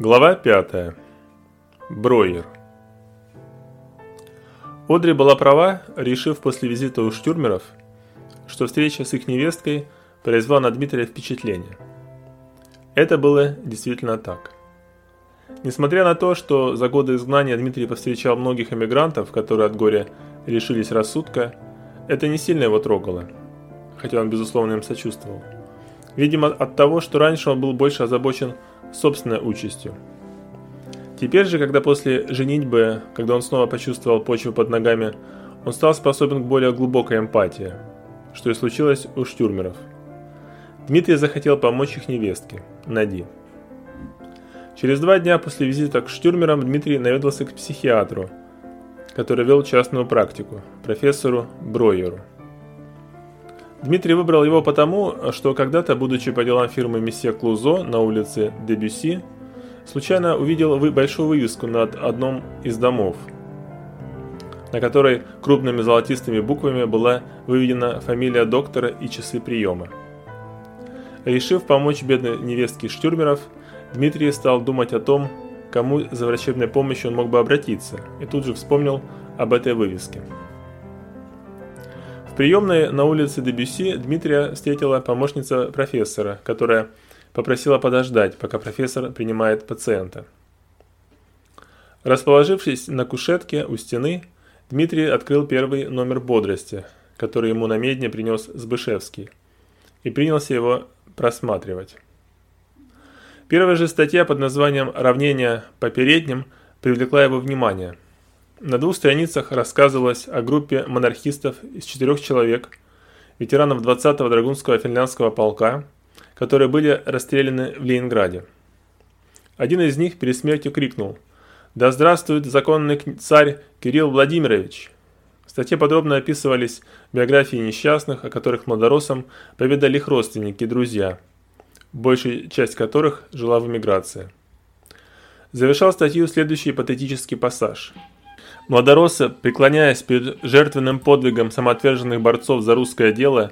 Глава 5. Броер. Одри была права, решив после визита у Штюрмеров, что встреча с их невесткой произвела на Дмитрия впечатление. Это было действительно так. Несмотря на то, что за годы изгнания Дмитрий повстречал многих эмигрантов, которые от горя лишились рассудка, это не сильно его трогало, хотя он безусловно им сочувствовал. Видимо, от того, что раньше он был больше озабочен собственной участью. Теперь же, когда после женитьбы, когда он снова почувствовал почву под ногами, он стал способен к более глубокой эмпатии, что и случилось у штюрмеров. Дмитрий захотел помочь их невестке, Нади. Через два дня после визита к штюрмерам Дмитрий наведался к психиатру, который вел частную практику, профессору Бройеру. Дмитрий выбрал его потому, что когда-то, будучи по делам фирмы Месье Клузо на улице Дебюси, случайно увидел большую вывеску над одном из домов, на которой крупными золотистыми буквами была выведена фамилия доктора и часы приема. Решив помочь бедной невестке Штюрмеров, Дмитрий стал думать о том, кому за врачебной помощью он мог бы обратиться, и тут же вспомнил об этой вывеске. Приемной на улице Дебюси Дмитрия встретила помощница профессора, которая попросила подождать, пока профессор принимает пациента. Расположившись на кушетке у стены, Дмитрий открыл первый номер бодрости, который ему на медне принес Сбышевский, и принялся его просматривать. Первая же статья под названием «Равнение по передним» привлекла его внимание – на двух страницах рассказывалось о группе монархистов из четырех человек, ветеранов 20-го Драгунского финляндского полка, которые были расстреляны в Ленинграде. Один из них перед смертью крикнул «Да здравствует законный царь Кирилл Владимирович!» В статье подробно описывались биографии несчастных, о которых младоросам поведали их родственники и друзья, большая часть которых жила в эмиграции. Завершал статью следующий патетический пассаж – Младороссы, преклоняясь перед жертвенным подвигом самоотверженных борцов за русское дело,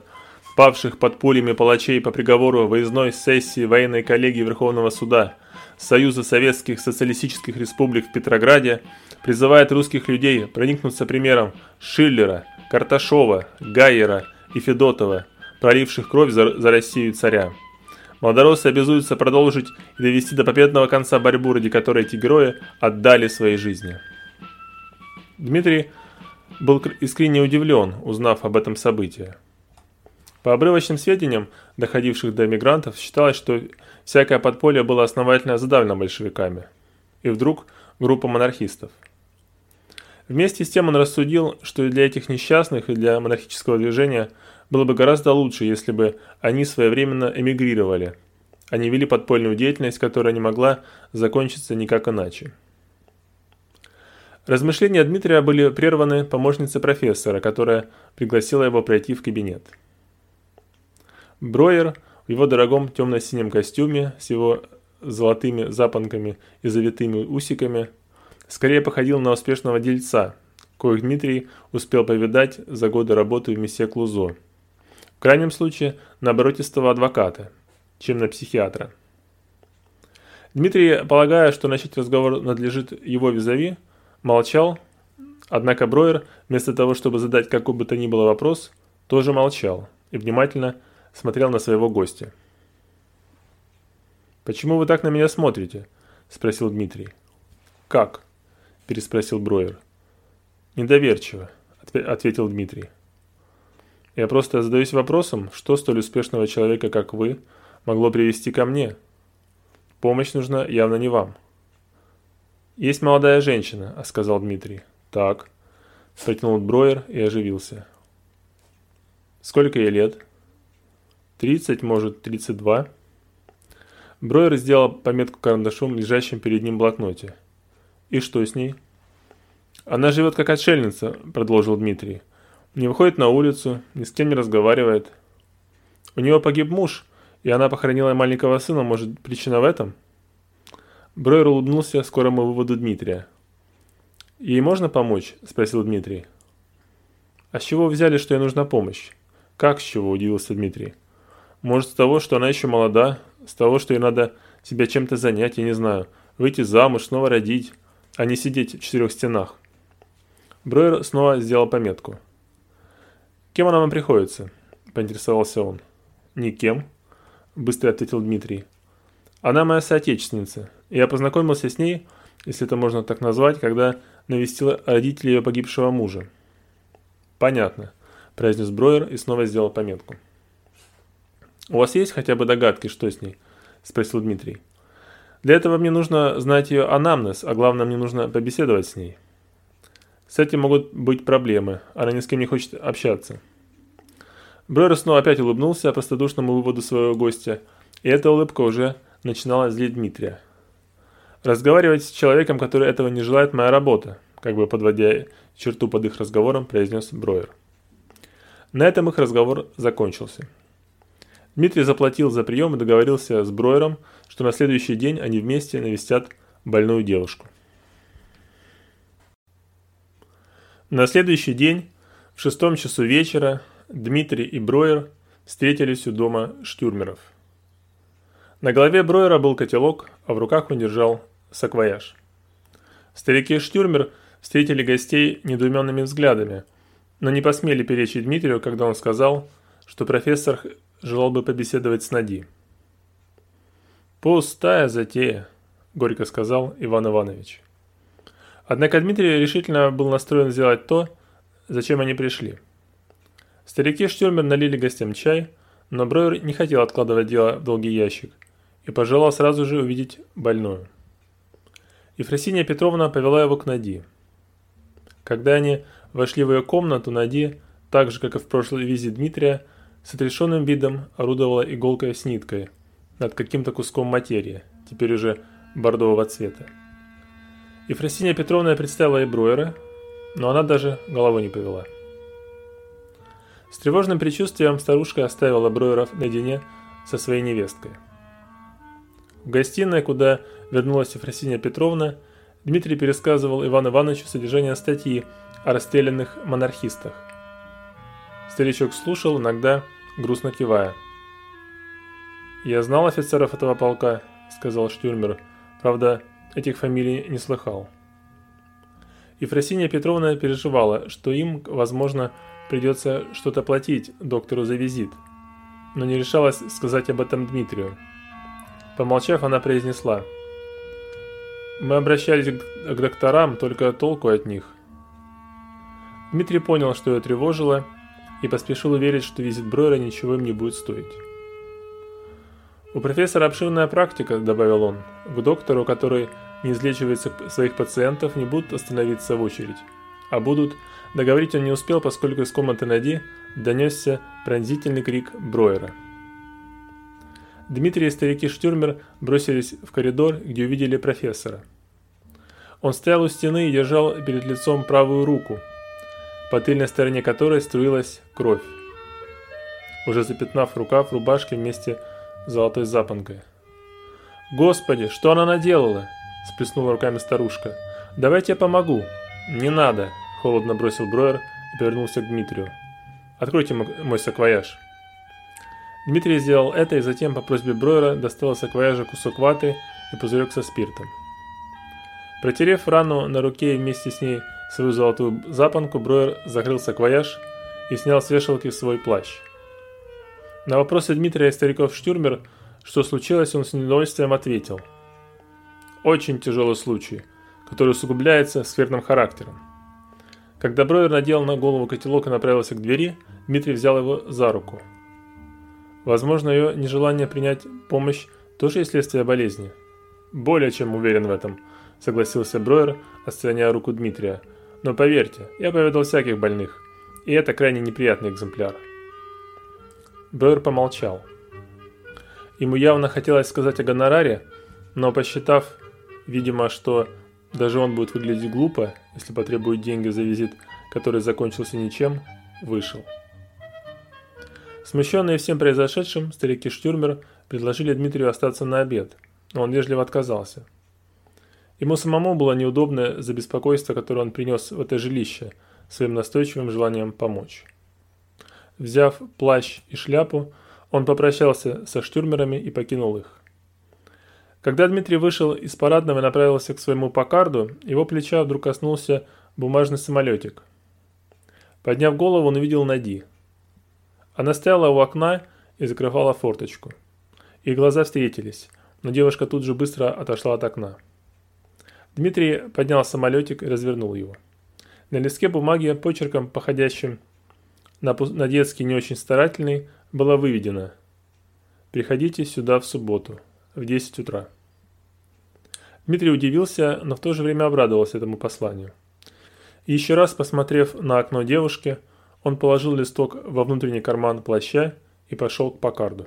павших под пулями палачей по приговору выездной сессии военной коллегии Верховного суда Союза Советских Социалистических Республик в Петрограде, призывает русских людей проникнуться примером Шиллера, Карташова, Гайера и Федотова, проливших кровь за, за Россию царя. Молодороссы обязуются продолжить и довести до победного конца борьбу, ради которой эти герои отдали свои жизни. Дмитрий был искренне удивлен, узнав об этом событии. По обрывочным сведениям, доходивших до эмигрантов, считалось, что всякое подполье было основательно задавлено большевиками. И вдруг группа монархистов. Вместе с тем он рассудил, что и для этих несчастных, и для монархического движения было бы гораздо лучше, если бы они своевременно эмигрировали, а не вели подпольную деятельность, которая не могла закончиться никак иначе. Размышления Дмитрия были прерваны помощницей профессора, которая пригласила его пройти в кабинет. Броер в его дорогом темно-синем костюме с его золотыми запонками и завитыми усиками скорее походил на успешного дельца, коих Дмитрий успел повидать за годы работы в месье Клузо. В крайнем случае, на оборотистого адвоката, чем на психиатра. Дмитрий, полагая, что начать разговор надлежит его визави, Молчал, однако Броер, вместо того, чтобы задать какой бы то ни было вопрос, тоже молчал и внимательно смотрел на своего гостя. «Почему вы так на меня смотрите?» – спросил Дмитрий. «Как?» – переспросил Броер. «Недоверчиво», – ответил Дмитрий. «Я просто задаюсь вопросом, что столь успешного человека, как вы, могло привести ко мне? Помощь нужна явно не вам». «Есть молодая женщина», — сказал Дмитрий. «Так», — протянул Броер и оживился. «Сколько ей лет?» «Тридцать, может, тридцать два». Броер сделал пометку карандашом, лежащим перед ним блокноте. «И что с ней?» «Она живет как отшельница», — продолжил Дмитрий. «Не выходит на улицу, ни с кем не разговаривает. У нее погиб муж, и она похоронила маленького сына. Может, причина в этом?» Бройер улыбнулся скорому выводу Дмитрия. «Ей можно помочь?» – спросил Дмитрий. «А с чего взяли, что ей нужна помощь?» «Как с чего?» – удивился Дмитрий. «Может, с того, что она еще молода, с того, что ей надо себя чем-то занять, я не знаю. выйти замуж, снова родить, а не сидеть в четырех стенах. Бройер снова сделал пометку. «Кем она вам приходится?» – поинтересовался он. «Никем», – быстро ответил Дмитрий. «Она моя соотечественница. Я познакомился с ней, если это можно так назвать, когда навестил родителей ее погибшего мужа». «Понятно», – произнес Бройер и снова сделал пометку. «У вас есть хотя бы догадки, что с ней?» – спросил Дмитрий. «Для этого мне нужно знать ее анамнез, а главное, мне нужно побеседовать с ней». С этим могут быть проблемы, она ни с кем не хочет общаться. Бройер снова опять улыбнулся простодушному выводу своего гостя, и эта улыбка уже начинала злить Дмитрия. «Разговаривать с человеком, который этого не желает, моя работа», как бы подводя черту под их разговором, произнес Бройер. На этом их разговор закончился. Дмитрий заплатил за прием и договорился с Бройером, что на следующий день они вместе навестят больную девушку. На следующий день, в шестом часу вечера, Дмитрий и Броер встретились у дома Штюрмеров. На голове Броера был котелок, а в руках он держал саквояж. Старики Штюрмер встретили гостей недоуменными взглядами, но не посмели перечить Дмитрию, когда он сказал, что профессор желал бы побеседовать с Нади. «Пустая затея», – горько сказал Иван Иванович. Однако Дмитрий решительно был настроен сделать то, зачем они пришли. Старики Штюрмер налили гостям чай, но Бройер не хотел откладывать дело в долгий ящик и пожелал сразу же увидеть больную. Ефросиния Петровна повела его к Нади. Когда они вошли в ее комнату, Нади, так же, как и в прошлой визе Дмитрия, с отрешенным видом орудовала иголкой с ниткой над каким-то куском материи, теперь уже бордового цвета. Ефросиния Петровна представила ей Бруера, но она даже головой не повела. С тревожным предчувствием старушка оставила Бруеров наедине со своей невесткой. В гостиной, куда вернулась Ефросиния Петровна, Дмитрий пересказывал Ивану Ивановичу содержание статьи о расстрелянных монархистах. Старичок слушал, иногда грустно кивая. «Я знал офицеров этого полка», — сказал Штюрмер. «Правда, этих фамилий не слыхал. Ефросиния Петровна переживала, что им, возможно, придется что-то платить доктору за визит, но не решалась сказать об этом Дмитрию. Помолчав, она произнесла. «Мы обращались к докторам, только толку от них». Дмитрий понял, что ее тревожило, и поспешил уверить, что визит Бройера ничего им не будет стоить. «У профессора обширная практика», — добавил он, — «к доктору, который не излечивает своих пациентов, не будут остановиться в очередь, а будут...» Договорить он не успел, поскольку из комнаты Нади донесся пронзительный крик Броера. Дмитрий и старики Штюрмер бросились в коридор, где увидели профессора. Он стоял у стены и держал перед лицом правую руку, по тыльной стороне которой струилась кровь, уже запятнав рукав рубашки вместе с золотой запонкой. «Господи, что она наделала?» – сплеснула руками старушка. «Давайте я помогу». «Не надо», – холодно бросил Броер и повернулся к Дмитрию. «Откройте мой саквояж». Дмитрий сделал это и затем по просьбе Броера достал из саквояжа кусок ваты и пузырек со спиртом. Протерев рану на руке и вместе с ней свою золотую запонку, Броер закрыл саквояж и снял с вешалки свой плащ. На вопросы Дмитрия стариков Штюрмер, что случилось, он с недовольствием ответил – очень тяжелый случай, который усугубляется скверным характером. Когда Броер надел на голову котелок и направился к двери, Дмитрий взял его за руку. Возможно, ее нежелание принять помощь тоже есть следствие болезни. Более чем уверен в этом, согласился Броер, отстраняя руку Дмитрия. Но поверьте, я повидал всяких больных, и это крайне неприятный экземпляр. Броер помолчал. Ему явно хотелось сказать о гонораре, но посчитав, Видимо, что даже он будет выглядеть глупо, если потребует деньги за визит, который закончился ничем, вышел. Смущенные всем произошедшим, старики Штюрмер предложили Дмитрию остаться на обед, но он вежливо отказался. Ему самому было неудобно за беспокойство, которое он принес в это жилище, своим настойчивым желанием помочь. Взяв плащ и шляпу, он попрощался со штюрмерами и покинул их. Когда Дмитрий вышел из парадного и направился к своему покарду, его плеча вдруг коснулся бумажный самолетик. Подняв голову, он увидел Нади. Она стояла у окна и закрывала форточку. Их глаза встретились, но девушка тут же быстро отошла от окна. Дмитрий поднял самолетик и развернул его. На листке бумаги почерком, походящим на, на детский не очень старательный, было выведено «Приходите сюда в субботу» в 10 утра. Дмитрий удивился, но в то же время обрадовался этому посланию. И еще раз посмотрев на окно девушки, он положил листок во внутренний карман плаща и пошел к Покарду.